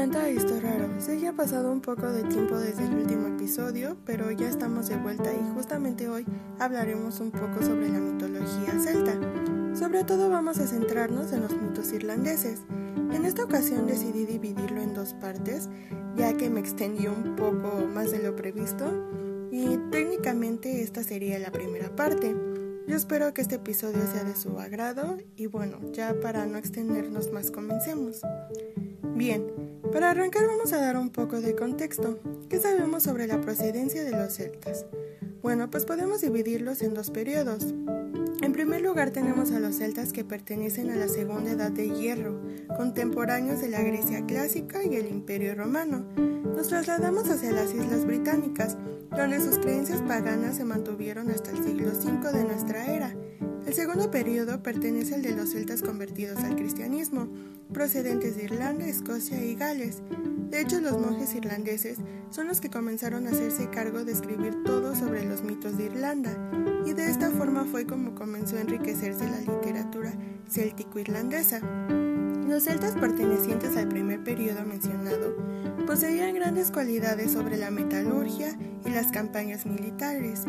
cuenta esto raro. Sé que ha pasado un poco de tiempo desde el último episodio, pero ya estamos de vuelta y justamente hoy hablaremos un poco sobre la mitología celta. Sobre todo vamos a centrarnos en los mitos irlandeses. En esta ocasión decidí dividirlo en dos partes, ya que me extendí un poco más de lo previsto y técnicamente esta sería la primera parte. Yo espero que este episodio sea de su agrado y bueno, ya para no extendernos más comencemos. Bien, para arrancar vamos a dar un poco de contexto. ¿Qué sabemos sobre la procedencia de los celtas? Bueno, pues podemos dividirlos en dos periodos. En primer lugar tenemos a los celtas que pertenecen a la segunda edad de hierro, contemporáneos de la Grecia clásica y el Imperio romano. Nos trasladamos hacia las Islas Británicas, donde sus creencias paganas se mantuvieron hasta el siglo V de nuestra era. El segundo periodo pertenece al de los celtas convertidos al cristianismo, procedentes de Irlanda, Escocia y Gales. De hecho, los monjes irlandeses son los que comenzaron a hacerse cargo de escribir todo sobre los mitos de Irlanda, y de esta forma fue como comenzó a enriquecerse la literatura céltico-irlandesa. Los celtas pertenecientes al primer periodo mencionado poseían grandes cualidades sobre la metalurgia y las campañas militares.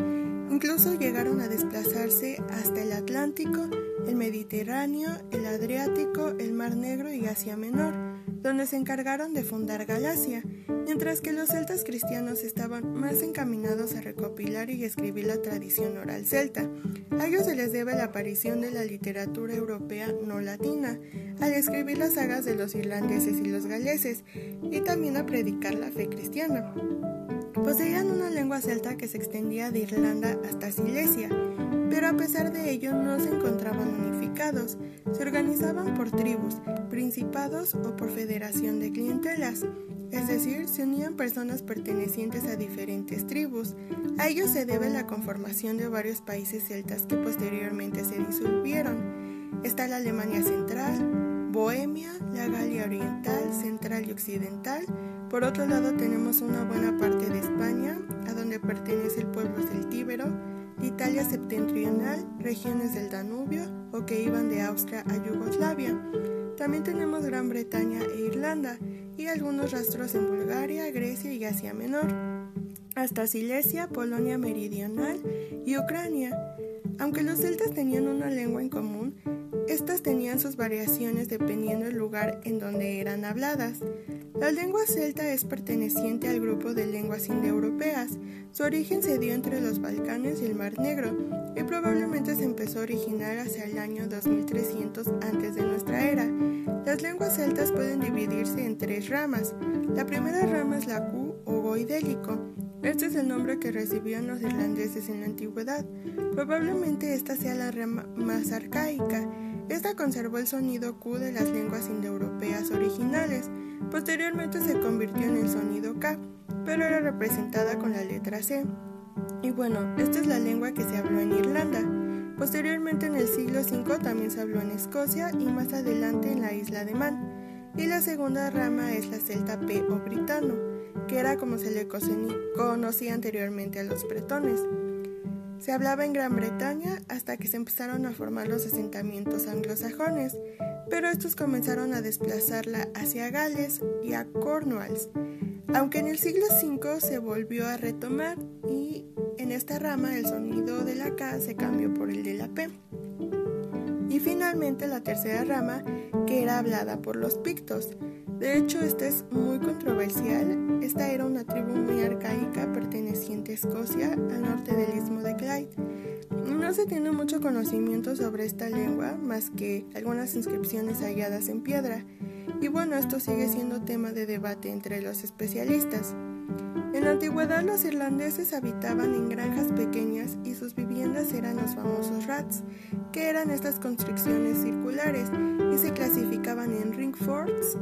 Incluso llegaron a desplazarse hasta el Atlántico, el Mediterráneo, el Adriático, el Mar Negro y Asia Menor, donde se encargaron de fundar Galacia, mientras que los celtas cristianos estaban más encaminados a recopilar y escribir la tradición oral celta. A ellos se les debe la aparición de la literatura europea no latina, al escribir las sagas de los irlandeses y los galeses, y también a predicar la fe cristiana. Poseían una lengua celta que se extendía de Irlanda hasta Silesia, pero a pesar de ello no se encontraban unificados, se organizaban por tribus, principados o por federación de clientelas, es decir, se unían personas pertenecientes a diferentes tribus. A ello se debe la conformación de varios países celtas que posteriormente se disolvieron. Está la Alemania Central, Bohemia, la Galia Oriental, Central y Occidental. Por otro lado tenemos una buena parte de España, a donde pertenece el pueblo celtíbero, Italia septentrional, regiones del Danubio o que iban de Austria a Yugoslavia. También tenemos Gran Bretaña e Irlanda y algunos rastros en Bulgaria, Grecia y Asia Menor, hasta Silesia, Polonia Meridional y Ucrania. Aunque los celtas tenían una lengua en común, estas tenían sus variaciones dependiendo del lugar en donde eran habladas. La lengua celta es perteneciente al grupo de lenguas indoeuropeas. Su origen se dio entre los Balcanes y el Mar Negro y probablemente se empezó a originar hacia el año 2300 antes de nuestra era. Las lenguas celtas pueden dividirse en tres ramas. La primera rama es la Q o goidélico. Este es el nombre que recibían los irlandeses en la antigüedad. Probablemente esta sea la rama más arcaica. Esta conservó el sonido Q de las lenguas indoeuropeas originales. Posteriormente se convirtió en el sonido K, pero era representada con la letra C. Y bueno, esta es la lengua que se habló en Irlanda. Posteriormente en el siglo V también se habló en Escocia y más adelante en la isla de Man. Y la segunda rama es la celta P o britano, que era como se le conocía anteriormente a los bretones. Se hablaba en Gran Bretaña hasta que se empezaron a formar los asentamientos anglosajones, pero estos comenzaron a desplazarla hacia Gales y a Cornwalls, aunque en el siglo V se volvió a retomar y en esta rama el sonido de la K se cambió por el de la P. Y finalmente la tercera rama, que era hablada por los pictos. De hecho, esta es muy controversial. Esta era una tribu muy arcaica perteneciente a Escocia, al norte del istmo de Clyde. No se tiene mucho conocimiento sobre esta lengua, más que algunas inscripciones halladas en piedra. Y bueno, esto sigue siendo tema de debate entre los especialistas. En la antigüedad los irlandeses habitaban en granjas pequeñas y sus viviendas eran los famosos rats, que eran estas construcciones circulares y se clasificaban en ring forts,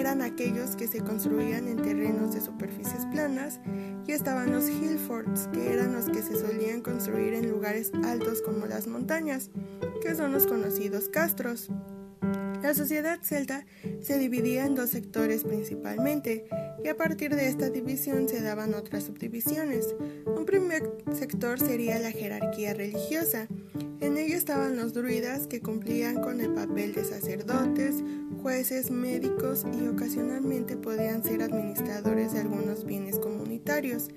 eran aquellos que se construían en terrenos de superficies planas, y estaban los hill forts, que eran los que se solían construir en lugares altos como las montañas, que son los conocidos castros. La sociedad celta se dividía en dos sectores principalmente, y a partir de esta división se daban otras subdivisiones. Un primer sector sería la jerarquía religiosa. En ella estaban los druidas que cumplían con el papel de sacerdotes, jueces, médicos y ocasionalmente podían ser administradores de algunos bienes comunitarios.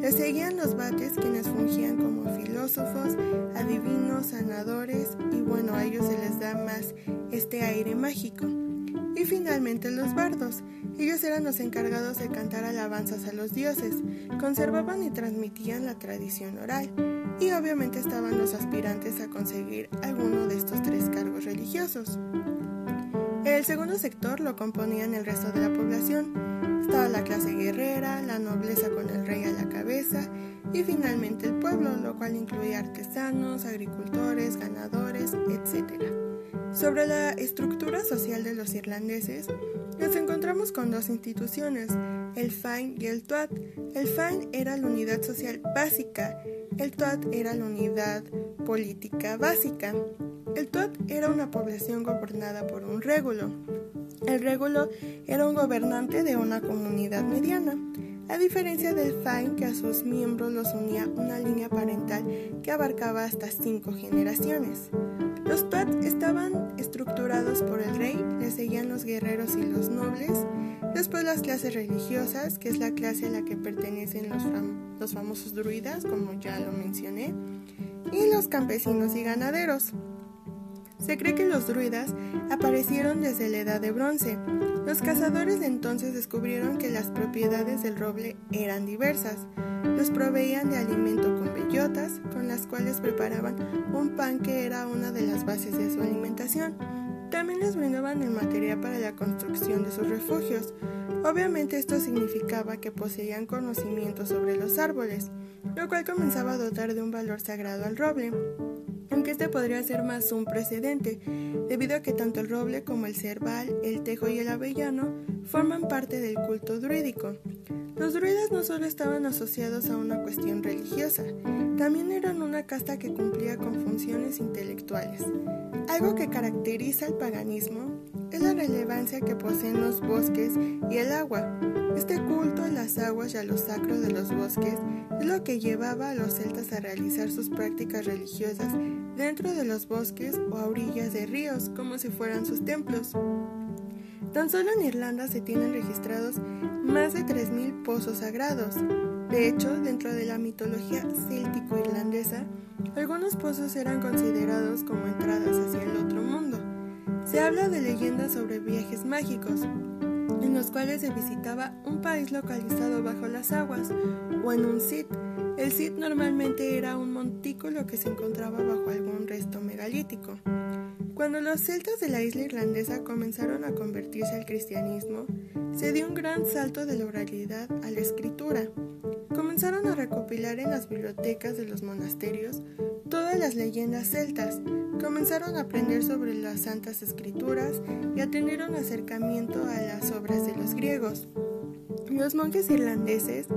Les seguían los bates quienes fungían como filósofos, adivinos, sanadores y bueno, a ellos se les da más este aire mágico. Y finalmente los bardos. Ellos eran los encargados de cantar alabanzas a los dioses, conservaban y transmitían la tradición oral, y obviamente estaban los aspirantes a conseguir alguno de estos tres cargos religiosos. El segundo sector lo componían el resto de la población. Estaba la clase guerrera, la nobleza con el rey a la cabeza y finalmente el pueblo, lo cual incluía artesanos, agricultores, ganadores, etc. Sobre la estructura social de los irlandeses, nos encontramos con dos instituciones, el FAIN y el TUAT. El FAIN era la unidad social básica, el TUAT era la unidad política básica. El TUAT era una población gobernada por un régulo. El régulo era un gobernante de una comunidad mediana, a diferencia del FAIN que a sus miembros los unía una línea parental que abarcaba hasta cinco generaciones. Los Tuat estaban estructurados por el rey, le seguían los guerreros y los nobles, después las clases religiosas, que es la clase a la que pertenecen los, los famosos druidas, como ya lo mencioné, y los campesinos y ganaderos. Se cree que los druidas aparecieron desde la edad de bronce. Los cazadores de entonces descubrieron que las propiedades del roble eran diversas. Los proveían de alimento con bellotas, con las cuales preparaban un pan que era una de las bases de su alimentación. También les brindaban el material para la construcción de sus refugios. Obviamente esto significaba que poseían conocimiento sobre los árboles, lo cual comenzaba a dotar de un valor sagrado al roble aunque este podría ser más un precedente, debido a que tanto el roble como el cerval, el tejo y el avellano forman parte del culto druídico. Los druidas no solo estaban asociados a una cuestión religiosa, también eran una casta que cumplía con funciones intelectuales. Algo que caracteriza al paganismo es la relevancia que poseen los bosques y el agua. Este culto a las aguas y a lo sacro de los bosques es lo que llevaba a los celtas a realizar sus prácticas religiosas dentro de los bosques o a orillas de ríos, como si fueran sus templos. Tan solo en Irlanda se tienen registrados más de 3.000 pozos sagrados. De hecho, dentro de la mitología céltico-irlandesa, algunos pozos eran considerados como entradas hacia el otro mundo. Se habla de leyendas sobre viajes mágicos, en los cuales se visitaba un país localizado bajo las aguas o en un sit. El sit normalmente era un montículo que se encontraba bajo algún resto megalítico. Cuando los celtas de la isla irlandesa comenzaron a convertirse al cristianismo, se dio un gran salto de la oralidad a la escritura. Comenzaron a recopilar en las bibliotecas de los monasterios todas las leyendas celtas, comenzaron a aprender sobre las santas escrituras y a tener un acercamiento a las obras de los griegos. Los monjes irlandeses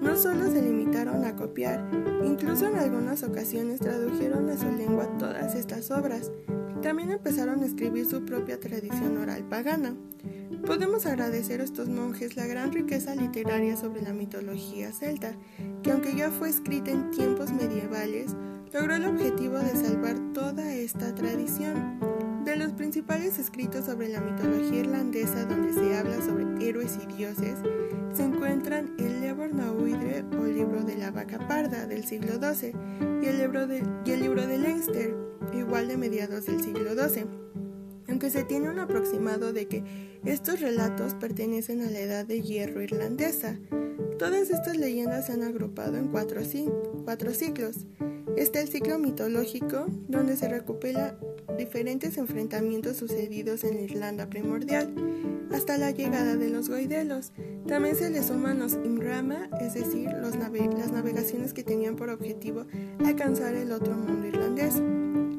no solo se limitaron a copiar, incluso en algunas ocasiones tradujeron a su lengua todas estas obras. También empezaron a escribir su propia tradición oral pagana. Podemos agradecer a estos monjes la gran riqueza literaria sobre la mitología celta, que aunque ya fue escrita en tiempos medievales, logró el objetivo de salvar toda esta tradición. De los principales escritos sobre la mitología irlandesa donde se habla sobre héroes y dioses, se encuentran el Lebor Nauidre o libro de la vaca parda del siglo XII y el libro de, y el libro de Leinster, igual de mediados del siglo XII. Aunque se tiene un aproximado de que estos relatos pertenecen a la edad de hierro irlandesa, todas estas leyendas se han agrupado en cuatro, cuatro ciclos. Está el ciclo mitológico, donde se recopila diferentes enfrentamientos sucedidos en la Irlanda primordial, hasta la llegada de los goidelos. También se le suman los Imrama, es decir, las navegaciones que tenían por objetivo alcanzar el otro mundo irlandés.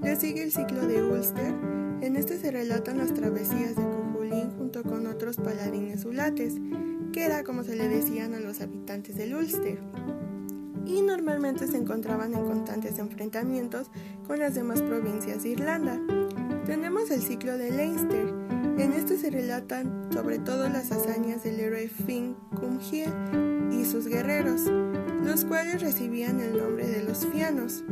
Le sigue el ciclo de Ulster, en este se relatan las travesías de Cuchulainn junto con otros paladines ulates, que era como se le decían a los habitantes del Ulster y normalmente se encontraban en constantes enfrentamientos con las demás provincias de Irlanda. Tenemos el ciclo de Leinster. En este se relatan sobre todo las hazañas del héroe Finn Cumhiel y sus guerreros, los cuales recibían el nombre de los fianos,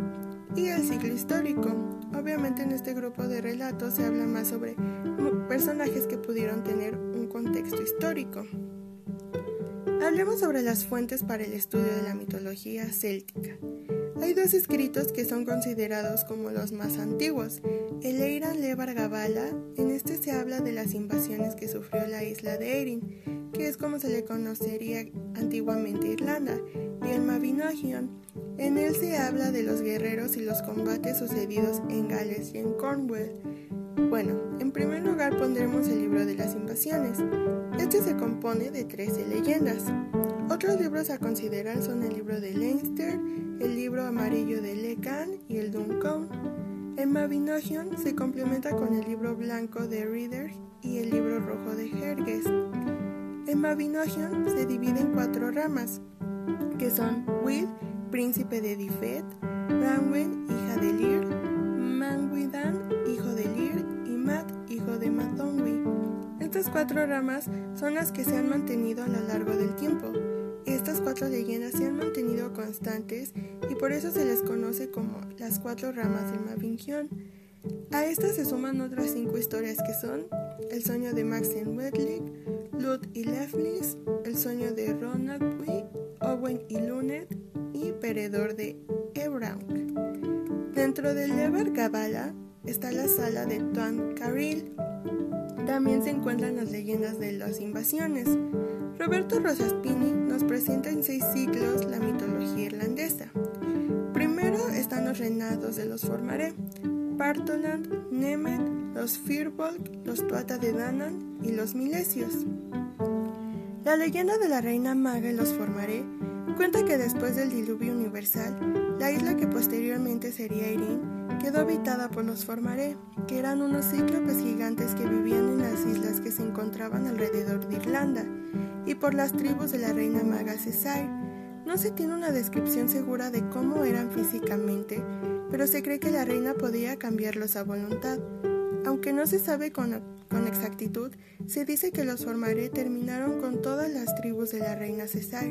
y el ciclo histórico. Obviamente en este grupo de relatos se habla más sobre personajes que pudieron tener un contexto histórico. Hablemos sobre las fuentes para el estudio de la mitología céltica. Hay dos escritos que son considerados como los más antiguos. El Eiran Levar Gabala, en este se habla de las invasiones que sufrió la isla de Erin, que es como se le conocería antiguamente Irlanda, y el Mabinogion. En él se habla de los guerreros y los combates sucedidos en Gales y en Cornwall. Bueno, en primer lugar pondremos el libro de las invasiones. Este se compone de 13 leyendas. Otros libros a considerar son el libro de Leinster, el libro amarillo de Lecan y el Duncan. El Mabinogion se complementa con el libro blanco de Reader y el libro rojo de Hergest. El Mabinogion se divide en cuatro ramas, que son Will, príncipe de Difet, Branwen, hija de Lir, Manguidan, hijo de Lir, y Mat, hijo de Matonwi. Estas cuatro ramas son las que se han mantenido a lo largo del tiempo. Estas cuatro leyendas se han mantenido constantes y por eso se les conoce como las cuatro ramas del Mabinogion. A estas se suman otras cinco historias que son El sueño de Maxine Wedlick, Lud y Lefnis, El sueño de Ronald Owen y Lunet y de Ebraun. Dentro del Lever Gabala está la sala de Tuan Caril. También se encuentran las leyendas de las invasiones. Roberto Rosaspini nos presenta en seis ciclos la mitología irlandesa. Primero están los reinados de los Formaré, Partoland, Nemet, los Firbolg, los Tuata de Danan y los Milesios. La leyenda de la reina maga y los Formaré cuenta que después del diluvio universal, la isla que posteriormente sería Erin quedó habitada por los Formaré, que eran unos cíclopes gigantes que vivían en las islas que se encontraban alrededor de Irlanda, y por las tribus de la reina maga Cesar. No se tiene una descripción segura de cómo eran físicamente, pero se cree que la reina podía cambiarlos a voluntad. Aunque no se sabe con, exactitud, se dice que los Formaré terminaron con todas las tribus de la reina Cesar,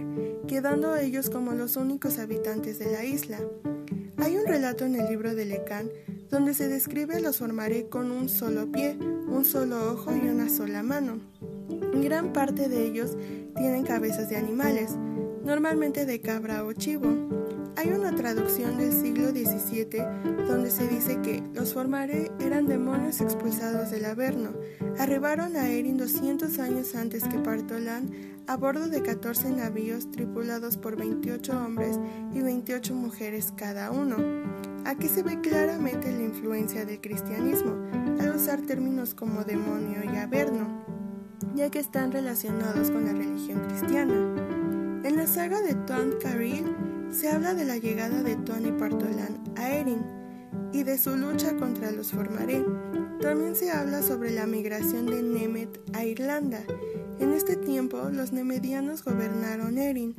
quedando ellos como los únicos habitantes de la isla. Hay un relato en el libro de Lecán donde se describe a los Formaré con un solo pie, un solo ojo y una sola mano. Gran parte de ellos tienen cabezas de animales, normalmente de cabra o chivo. Hay una traducción del siglo XVII donde se dice que los Formare eran demonios expulsados del Averno. Arribaron a Erin 200 años antes que Partolán a bordo de 14 navíos tripulados por 28 hombres y 28 mujeres cada uno. Aquí se ve claramente la influencia del cristianismo al usar términos como demonio y averno, ya que están relacionados con la religión cristiana. En la saga de Tuan Caril se habla de la llegada de Tuan y Partolán a Erin y de su lucha contra los Formaré. También se habla sobre la migración de Nemet a Irlanda. En este tiempo, los nemedianos gobernaron Erin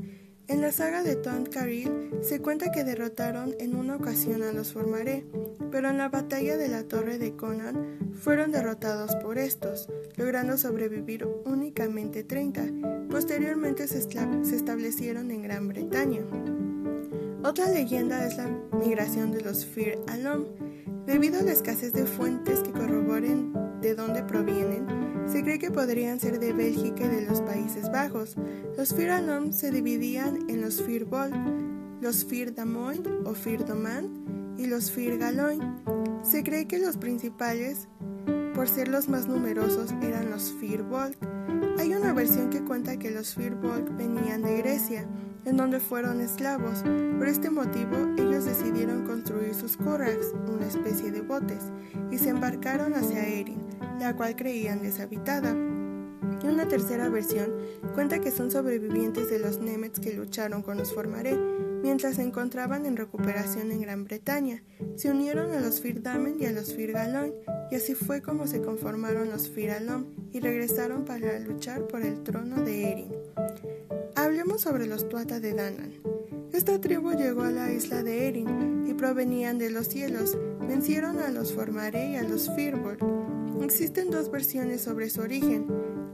en la saga de Tuan Caril se cuenta que derrotaron en una ocasión a los Formaré, pero en la batalla de la Torre de Conan fueron derrotados por estos, logrando sobrevivir únicamente 30. Posteriormente se establecieron en Gran Bretaña. Otra leyenda es la migración de los Fir Alom. Debido a la escasez de fuentes que corroboren de dónde provienen, se cree que podrían ser de Bélgica y de los Países Bajos. Los Firanom se dividían en los Firbol, los Firdamoin o Firdoman y los Firgaloin. Se cree que los principales, por ser los más numerosos, eran los Firbolg. Hay una versión que cuenta que los Firbolg venían de Grecia, en donde fueron esclavos. Por este motivo, ellos decidieron construir sus kurraks, una especie de botes, y se embarcaron hacia Erin, la cual creían deshabitada. Y una tercera versión cuenta que son sobrevivientes de los Nemets que lucharon con los Formaré mientras se encontraban en recuperación en Gran Bretaña. Se unieron a los Firdamen y a los Firgalón y así fue como se conformaron los Firalom y regresaron para luchar por el trono de Erin. Hablemos sobre los Tuata de Danan. Esta tribu llegó a la isla de Erin y provenían de los cielos. Vencieron a los Formaré y a los Firbol Existen dos versiones sobre su origen.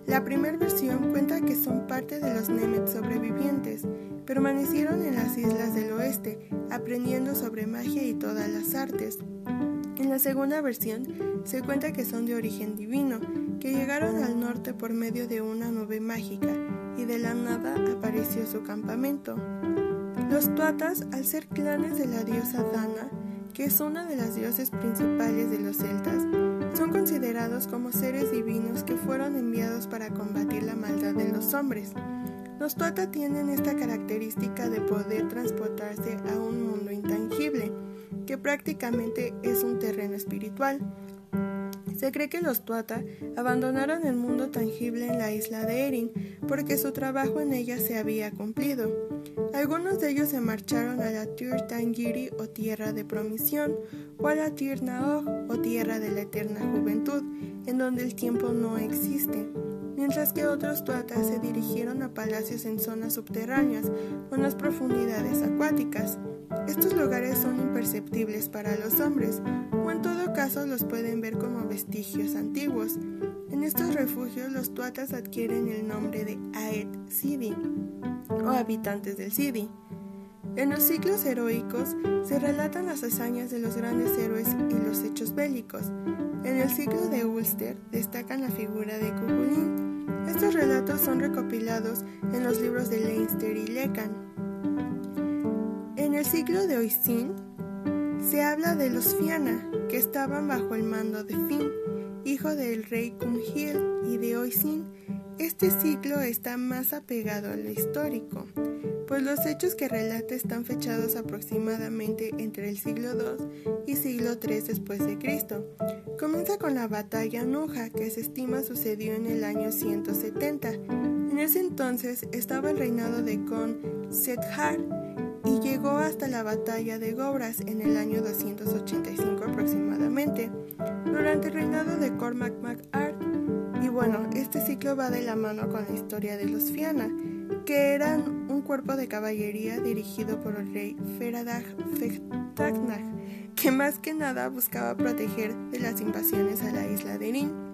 La primera versión cuenta que son parte de los Nemet sobrevivientes. Permanecieron en las islas del oeste, aprendiendo sobre magia y todas las artes. En la segunda versión se cuenta que son de origen divino, que llegaron al norte por medio de una nube mágica y de la nada apareció su campamento. Los tuatas, al ser clanes de la diosa Dana, que es una de las dioses principales de los celtas, son considerados como seres divinos que fueron enviados para combatir la maldad de los hombres. Los Tuata tienen esta característica de poder transportarse a un mundo intangible, que prácticamente es un terreno espiritual. Se cree que los Tuata abandonaron el mundo tangible en la isla de Erin porque su trabajo en ella se había cumplido. Algunos de ellos se marcharon a la Tir Tangiri o tierra de promisión, o a la Tir Naog o tierra de la eterna juventud, en donde el tiempo no existe, mientras que otros tuatas se dirigieron a palacios en zonas subterráneas o en las profundidades acuáticas. Estos lugares son imperceptibles para los hombres, o en todo caso los pueden ver como vestigios antiguos. En estos refugios los tuatas adquieren el nombre de Aet Sidi o habitantes del Sidi. En los ciclos heroicos se relatan las hazañas de los grandes héroes y los hechos bélicos. En el ciclo de Ulster destacan la figura de Cuchulainn. Estos relatos son recopilados en los libros de Leinster y Lecan. El ciclo de Oisin se habla de los Fianna, que estaban bajo el mando de Finn, hijo del rey Cumhil y de Oisin. Este ciclo está más apegado a lo histórico pues los hechos que relata están fechados aproximadamente entre el siglo II y siglo III después de Cristo. Comienza con la batalla Nuja, que se estima sucedió en el año 170. En ese entonces estaba el reinado de Con Sethar llegó hasta la batalla de Gobras en el año 285 aproximadamente, durante el reinado de Cormac MacArt. Y bueno, este ciclo va de la mano con la historia de los Fianna que eran un cuerpo de caballería dirigido por el rey Feradag Fechtagnag, que más que nada buscaba proteger de las invasiones a la isla de Erin.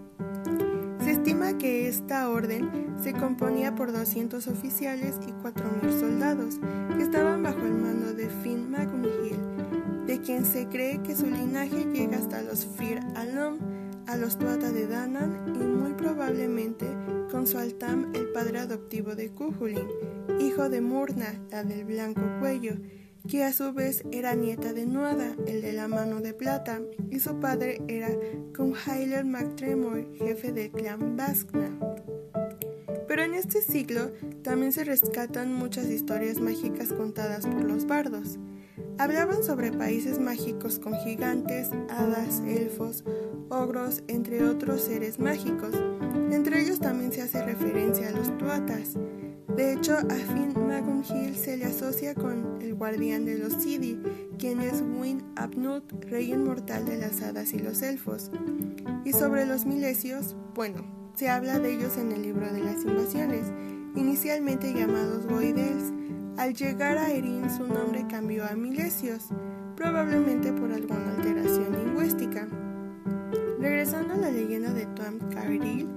Estima que esta orden se componía por 200 oficiales y 4.000 soldados, que estaban bajo el mando de Finn Macumhill, de quien se cree que su linaje llega hasta los Fir Alom, a los Tuata de Danan y muy probablemente con su Altam, el padre adoptivo de Cuchulainn, hijo de Murna, la del blanco cuello, que a su vez era nieta de Nuada, el de la mano de plata, y su padre era Cumhailer MacTremor, jefe del clan Baskna. Pero en este siglo también se rescatan muchas historias mágicas contadas por los bardos. Hablaban sobre países mágicos con gigantes, hadas, elfos, ogros, entre otros seres mágicos. Entre ellos también se hace referencia a los tuatas. De hecho, a Finn Hill se le asocia con el guardián de los Sidi, quien es Win Abnut, rey inmortal de las hadas y los elfos. Y sobre los milesios, bueno, se habla de ellos en el libro de las invasiones, inicialmente llamados Goidels, al llegar a Erin su nombre cambió a Milesios, probablemente por alguna alteración lingüística. Regresando a la leyenda de Tuam Caril,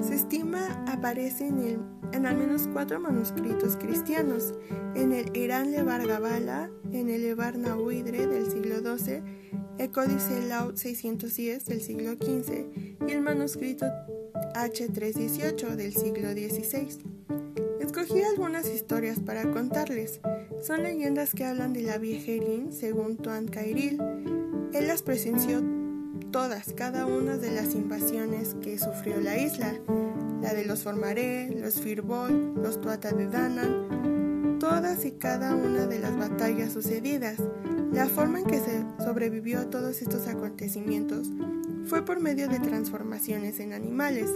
se estima aparece en, al menos cuatro manuscritos cristianos, en el Irán Levar Gabala, en el Levar Nahuidre del siglo XII, el Códice Laut 610 del siglo XV y el manuscrito H318 del siglo XVI. Escogí algunas historias para contarles. Son leyendas que hablan de la viejerín según Tuan Cairil. Él las presenció todas, cada una de las invasiones que sufrió la isla. La de los Formaré, los Firbol, los Tuata de Danan, todas y cada una de las batallas sucedidas. La forma en que se sobrevivió a todos estos acontecimientos fue por medio de transformaciones en animales.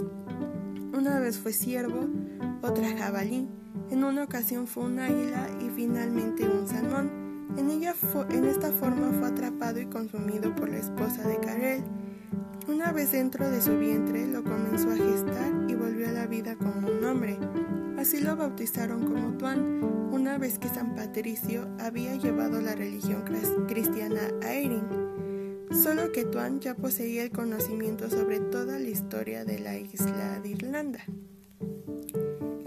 Una vez fue ciervo, otra jabalí, en una ocasión fue un águila y finalmente un salmón. En, ella en esta forma fue atrapado y consumido por la esposa de Karel. Una vez dentro de su vientre lo comenzó a gestar y volvió a la vida como un hombre. Así lo bautizaron como Tuan, una vez que San Patricio había llevado la religión cristiana a Erin. Solo que Tuan ya poseía el conocimiento sobre toda la historia de la isla de Irlanda.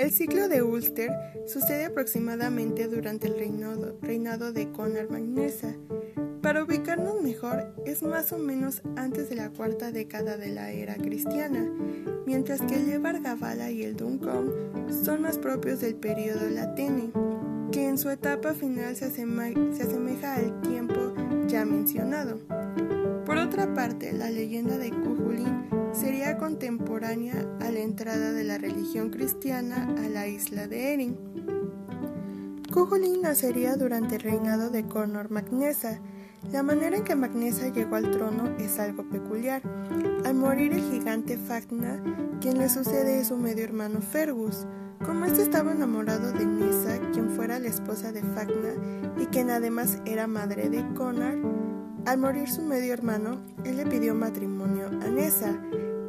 El ciclo de Ulster sucede aproximadamente durante el reinado, de Conar Magnesa. Para ubicarnos mejor, es más o menos antes de la cuarta década de la era cristiana, mientras que el Gavala y el Duncombe son más propios del periodo latini, que en su etapa final se, se asemeja al tiempo ya mencionado. Por otra parte, la leyenda de Cuchulainn sería contemporánea a la entrada de la religión cristiana a la isla de Erin. Cuchulainn nacería durante el reinado de Conor Magnesa. La manera en que Magnesa llegó al trono es algo peculiar. Al morir el gigante Fagna, quien le sucede es su medio hermano Fergus. Como este estaba enamorado de Nessa, quien fuera la esposa de Fagna y quien además era madre de Conor, al morir su medio hermano, él le pidió matrimonio a Nessa,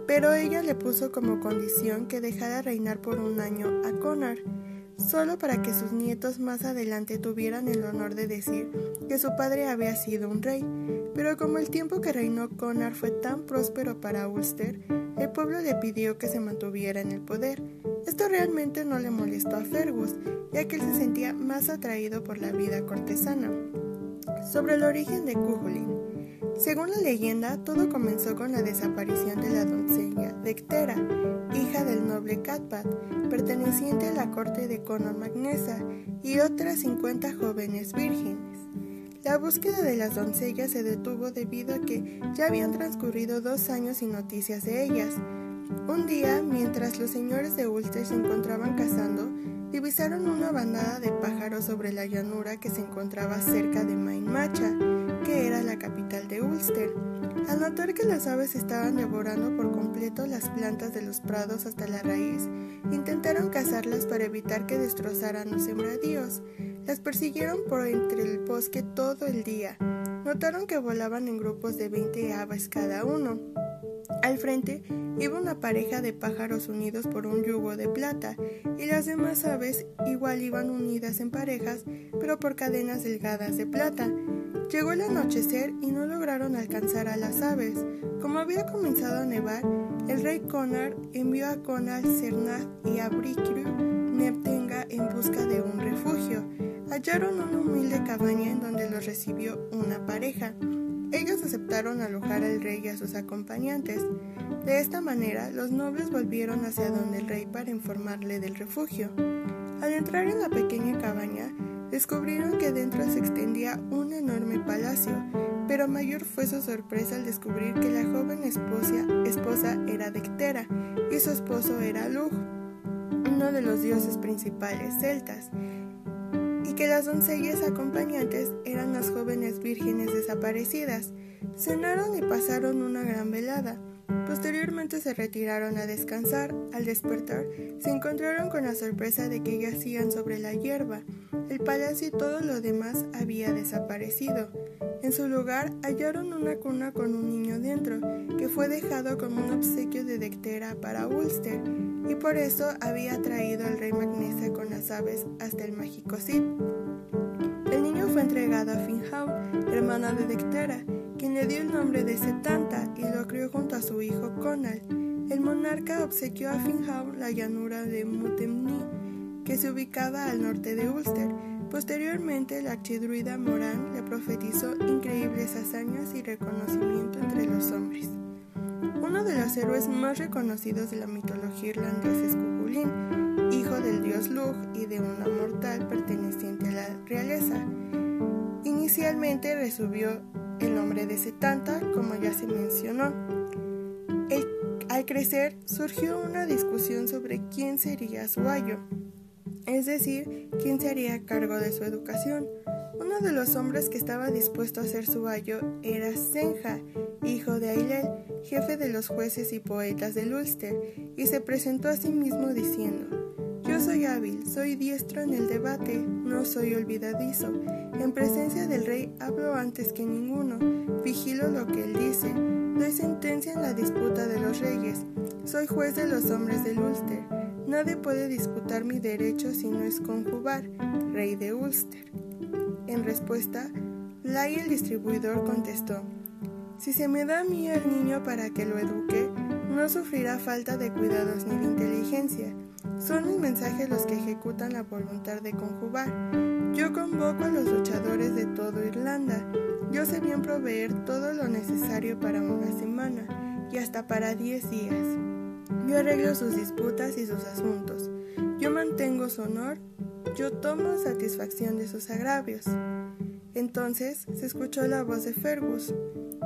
pero ella le puso como condición que dejara reinar por un año a Conar, solo para que sus nietos más adelante tuvieran el honor de decir que su padre había sido un rey. Pero como el tiempo que reinó Conar fue tan próspero para Ulster, el pueblo le pidió que se mantuviera en el poder. Esto realmente no le molestó a Fergus, ya que él se sentía más atraído por la vida cortesana. Sobre el origen de Cuchulainn. Según la leyenda, todo comenzó con la desaparición de la doncella Dectera, hija del noble Catpat, perteneciente a la corte de Conor Magnesa, y otras 50 jóvenes vírgenes. La búsqueda de las doncellas se detuvo debido a que ya habían transcurrido dos años sin noticias de ellas. Un día, mientras los señores de Ulster se encontraban cazando, divisaron una bandada de pájaros sobre la llanura que se encontraba cerca de Mainmacha, que era la capital de Ulster. Al notar que las aves estaban devorando por completo las plantas de los prados hasta la raíz, intentaron cazarlas para evitar que destrozaran los sembradíos. Las persiguieron por entre el bosque todo el día. Notaron que volaban en grupos de 20 aves cada uno. Al frente iba una pareja de pájaros unidos por un yugo de plata y las demás aves igual iban unidas en parejas pero por cadenas delgadas de plata. Llegó el anochecer y no lograron alcanzar a las aves. Como había comenzado a nevar, el rey Conar envió a Conal, Cernaz y a Bricru Neptenga en busca de un refugio. Hallaron una humilde cabaña en donde los recibió una pareja. Ellos aceptaron alojar al rey y a sus acompañantes. De esta manera, los nobles volvieron hacia donde el rey para informarle del refugio. Al entrar en la pequeña cabaña, descubrieron que dentro se extendía un enorme palacio, pero mayor fue su sorpresa al descubrir que la joven esposa, esposa era Dectera y su esposo era Lug, uno de los dioses principales celtas que las doncellas acompañantes eran las jóvenes vírgenes desaparecidas. Cenaron y pasaron una gran velada. Posteriormente se retiraron a descansar. Al despertar, se encontraron con la sorpresa de que yacían sobre la hierba. El palacio y todo lo demás había desaparecido. En su lugar hallaron una cuna con un niño dentro, que fue dejado como un obsequio de Dectera para Ulster, y por eso había traído al rey Magnesa con las aves hasta el mágico Cid. El niño fue entregado a Finhau, hermana de Dectera, quien le dio el nombre de Setanta y lo crió junto a su hijo Conal. El monarca obsequió a Finhau la llanura de Mutemni, que se ubicaba al norte de Ulster. Posteriormente, la archidruida Moran le profetizó increíbles hazañas y reconocimiento entre los hombres. Uno de los héroes más reconocidos de la mitología irlandesa es Cuchulainn, hijo del dios Lugh y de una mortal perteneciente a la realeza. Inicialmente recibió el nombre de Setanta, como ya se mencionó. al crecer surgió una discusión sobre quién sería su ayo, es decir, quién se haría cargo de su educación. Uno de los hombres que estaba dispuesto a ser su ayo era Senja, hijo de Ailel, jefe de los jueces y poetas de Ulster, y se presentó a sí mismo diciendo, Yo soy hábil, soy diestro en el debate, no soy olvidadizo. En presencia del rey hablo antes que ninguno, vigilo lo que él dice, doy sentencia en la disputa de los reyes, soy juez de los hombres del Ulster. Nadie puede disputar mi derecho si no es conjugar, rey de Ulster. En respuesta, Lai el distribuidor contestó, si se me da a mí el niño para que lo eduque, no sufrirá falta de cuidados ni de inteligencia. Son mis mensajes los que ejecutan la voluntad de conjugar. Yo convoco a los luchadores de todo Irlanda. Yo sé bien proveer todo lo necesario para una semana y hasta para diez días. Yo arreglo sus disputas y sus asuntos. Yo mantengo su honor. Yo tomo satisfacción de sus agravios. Entonces se escuchó la voz de Fergus.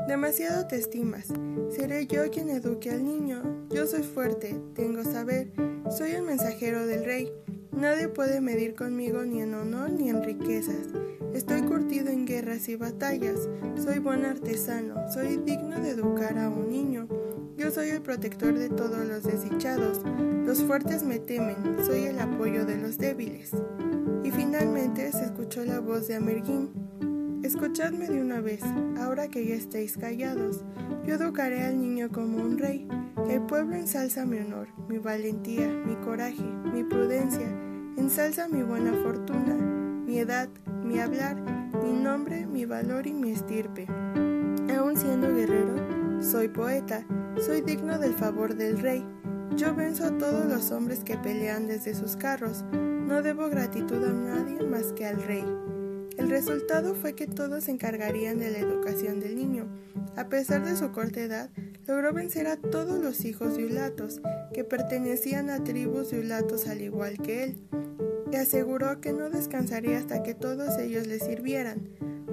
Demasiado te estimas. Seré yo quien eduque al niño. Yo soy fuerte, tengo saber. Soy el mensajero del rey. Nadie puede medir conmigo ni en honor ni en riquezas. Estoy curtido en guerras y batallas. Soy buen artesano. Soy digno de educar a un niño. Yo soy el protector de todos los desdichados. Los fuertes me temen. Soy el apoyo de los débiles. Y finalmente se escuchó la voz de Amerguín. Escuchadme de una vez, ahora que ya estáis callados. Yo educaré al niño como un rey. El pueblo ensalza mi honor, mi valentía, mi coraje, mi prudencia, ensalza mi buena fortuna, mi edad, mi hablar, mi nombre, mi valor y mi estirpe. Aun siendo guerrero, soy poeta, soy digno del favor del rey. Yo venzo a todos los hombres que pelean desde sus carros. No debo gratitud a nadie más que al rey. El resultado fue que todos se encargarían de la educación del niño. A pesar de su corta edad, logró vencer a todos los hijos de Ulatos, que pertenecían a tribus de Ulatos al igual que él, y aseguró que no descansaría hasta que todos ellos le sirvieran.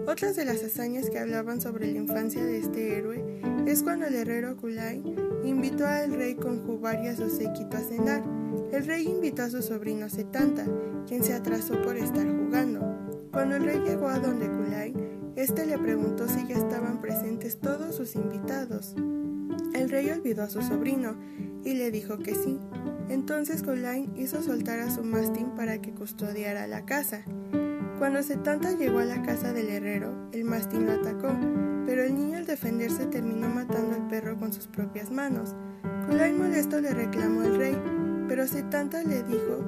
Otras de las hazañas que hablaban sobre la infancia de este héroe es cuando el herrero Kulain invitó al rey con Jubar y a su séquito a cenar. El rey invitó a su sobrino Setanta, quien se atrasó por estar jugando. Cuando el rey llegó a donde Kulai, éste le preguntó si ya estaban presentes todos sus invitados. El rey olvidó a su sobrino y le dijo que sí. Entonces Kulai hizo soltar a su mastín para que custodiara la casa. Cuando Setanta llegó a la casa del herrero, el mastín lo atacó, pero el niño al defenderse terminó matando al perro con sus propias manos. Kulai molesto le reclamó al rey, pero Setanta le dijo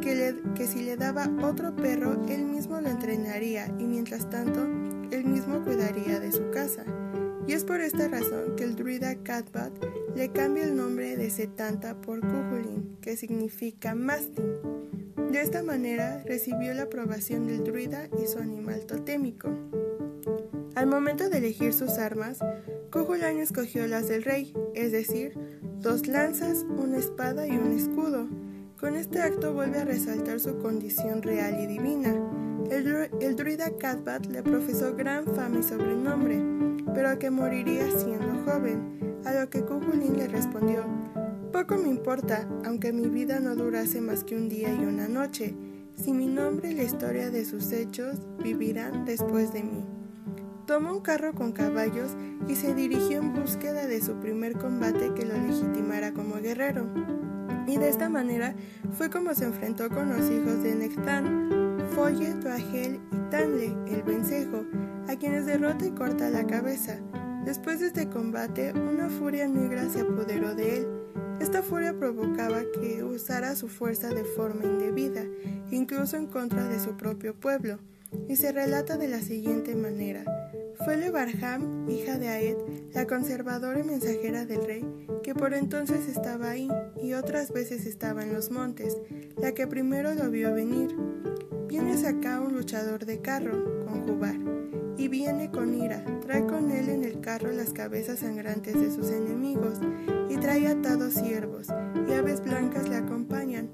que, si le daba otro perro, él mismo lo entrenaría y mientras tanto, él mismo cuidaría de su casa. Y es por esta razón que el druida Catbat le cambia el nombre de Setanta por Kuhulin, que significa mastín. De esta manera recibió la aprobación del druida y su animal totémico. Al momento de elegir sus armas, Kuhulin escogió las del rey, es decir, dos lanzas, una espada y un escudo. Con este acto vuelve a resaltar su condición real y divina. El, druida Catbat le profesó gran fama y sobrenombre, pero que moriría siendo joven, lo que Cuculín le respondió, poco me importa, aunque mi vida no durase más que un día y una noche, si mi nombre y la historia de sus hechos vivirán después de mí. Tomó un carro con caballos y se dirigió en búsqueda de su primer combate que lo legitimara como guerrero y de esta manera fue como se enfrentó con los hijos de Nectán, Folle, Tuagel y Tanle, el vencejo, a quienes derrota y corta la cabeza. Después de este combate, una furia negra se apoderó de él. Esta furia provocaba que usara su fuerza de forma indebida, incluso en contra de su propio pueblo, y se relata de la siguiente manera. Fue Barham, hija de Aed, la conservadora y mensajera del rey, que por entonces estaba ahí y otras veces estaba en los montes, la que primero lo vio venir. Vienes acá un luchador de carro, con Jubar, y viene con ira, trae con él en el carro las cabezas sangrantes de sus enemigos, y trae atados ciervos, y aves blancas le acompañan.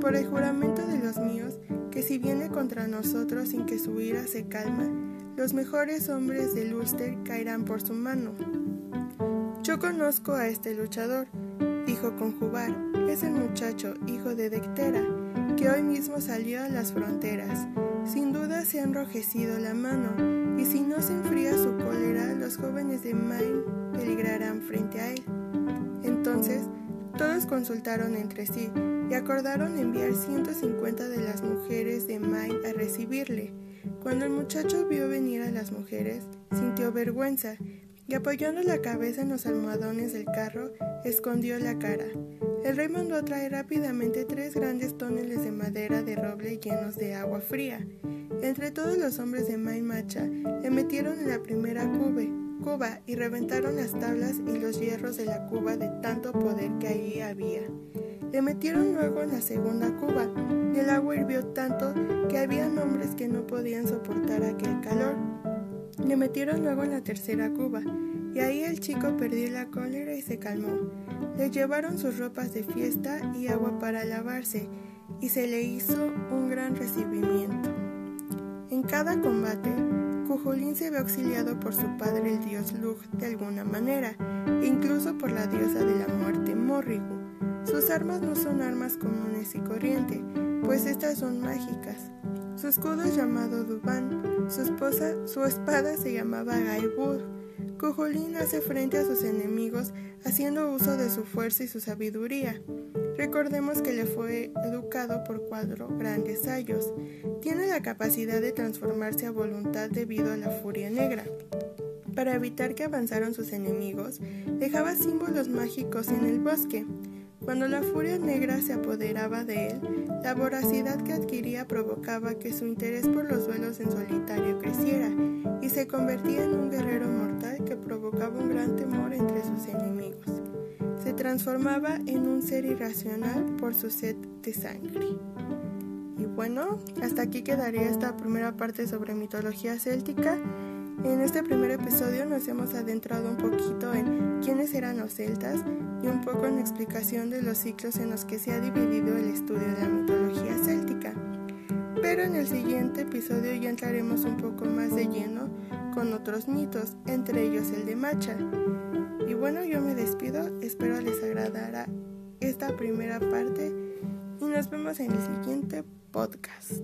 Por el juramento de los míos, que si viene contra nosotros sin que su ira se calma, los mejores hombres del Ulster caerán por su mano. Yo conozco a este luchador, dijo con Jubar, es el muchacho, hijo de Dectera, que hoy mismo salió a las fronteras. Sin duda se ha enrojecido la mano, y si no se enfría su cólera, los jóvenes de Maine peligrarán frente a él. Entonces, todos consultaron entre sí y acordaron enviar 150 de las mujeres de Maine a recibirle. Cuando el muchacho vio venir a las mujeres, sintió vergüenza y apoyando la cabeza en los almohadones del carro, escondió la cara. El rey mandó a traer rápidamente tres grandes tóneles de madera de roble llenos de agua fría. Entre todos los hombres de Macha le metieron en la primera cuba y reventaron las tablas y los hierros de la cuba de tanto poder que allí había. Le metieron luego en la segunda cuba y el agua hirvió tanto que había hombres que no podían soportar aquel calor. Le metieron luego en la tercera cuba y ahí el chico perdió la cólera y se calmó. Le llevaron sus ropas de fiesta y agua para lavarse y se le hizo un gran recibimiento. En cada combate, Cujulín se ve auxiliado por su padre el dios Lug de alguna manera, e incluso por la diosa de la muerte Morrigu. Sus armas no son armas comunes y corriente, pues estas son mágicas. Su escudo es llamado Duban, su esposa, su espada se llamaba Gaibur. Cujolín hace frente a sus enemigos haciendo uso de su fuerza y su sabiduría. Recordemos que le fue educado por cuatro grandes ayos. Tiene la capacidad de transformarse a voluntad debido a la furia negra. Para evitar que avanzaran sus enemigos, dejaba símbolos mágicos en el bosque. Cuando la furia negra se apoderaba de él, la voracidad que adquiría provocaba que su interés por los duelos en solitario creciera y se convertía en un guerrero mortal que provocaba un gran temor entre sus enemigos se transformaba en un ser irracional por su sed de sangre. Y bueno, hasta aquí quedaría esta primera parte sobre mitología céltica. En este primer episodio nos hemos adentrado un poquito en quiénes eran los celtas y un poco en la explicación de los ciclos en los que se ha dividido el estudio de la mitología céltica. Pero en el siguiente episodio ya entraremos un poco más de lleno con otros mitos, entre ellos el de Macha. Y bueno, yo me despido, espero les agradará esta primera parte y nos vemos en el siguiente podcast.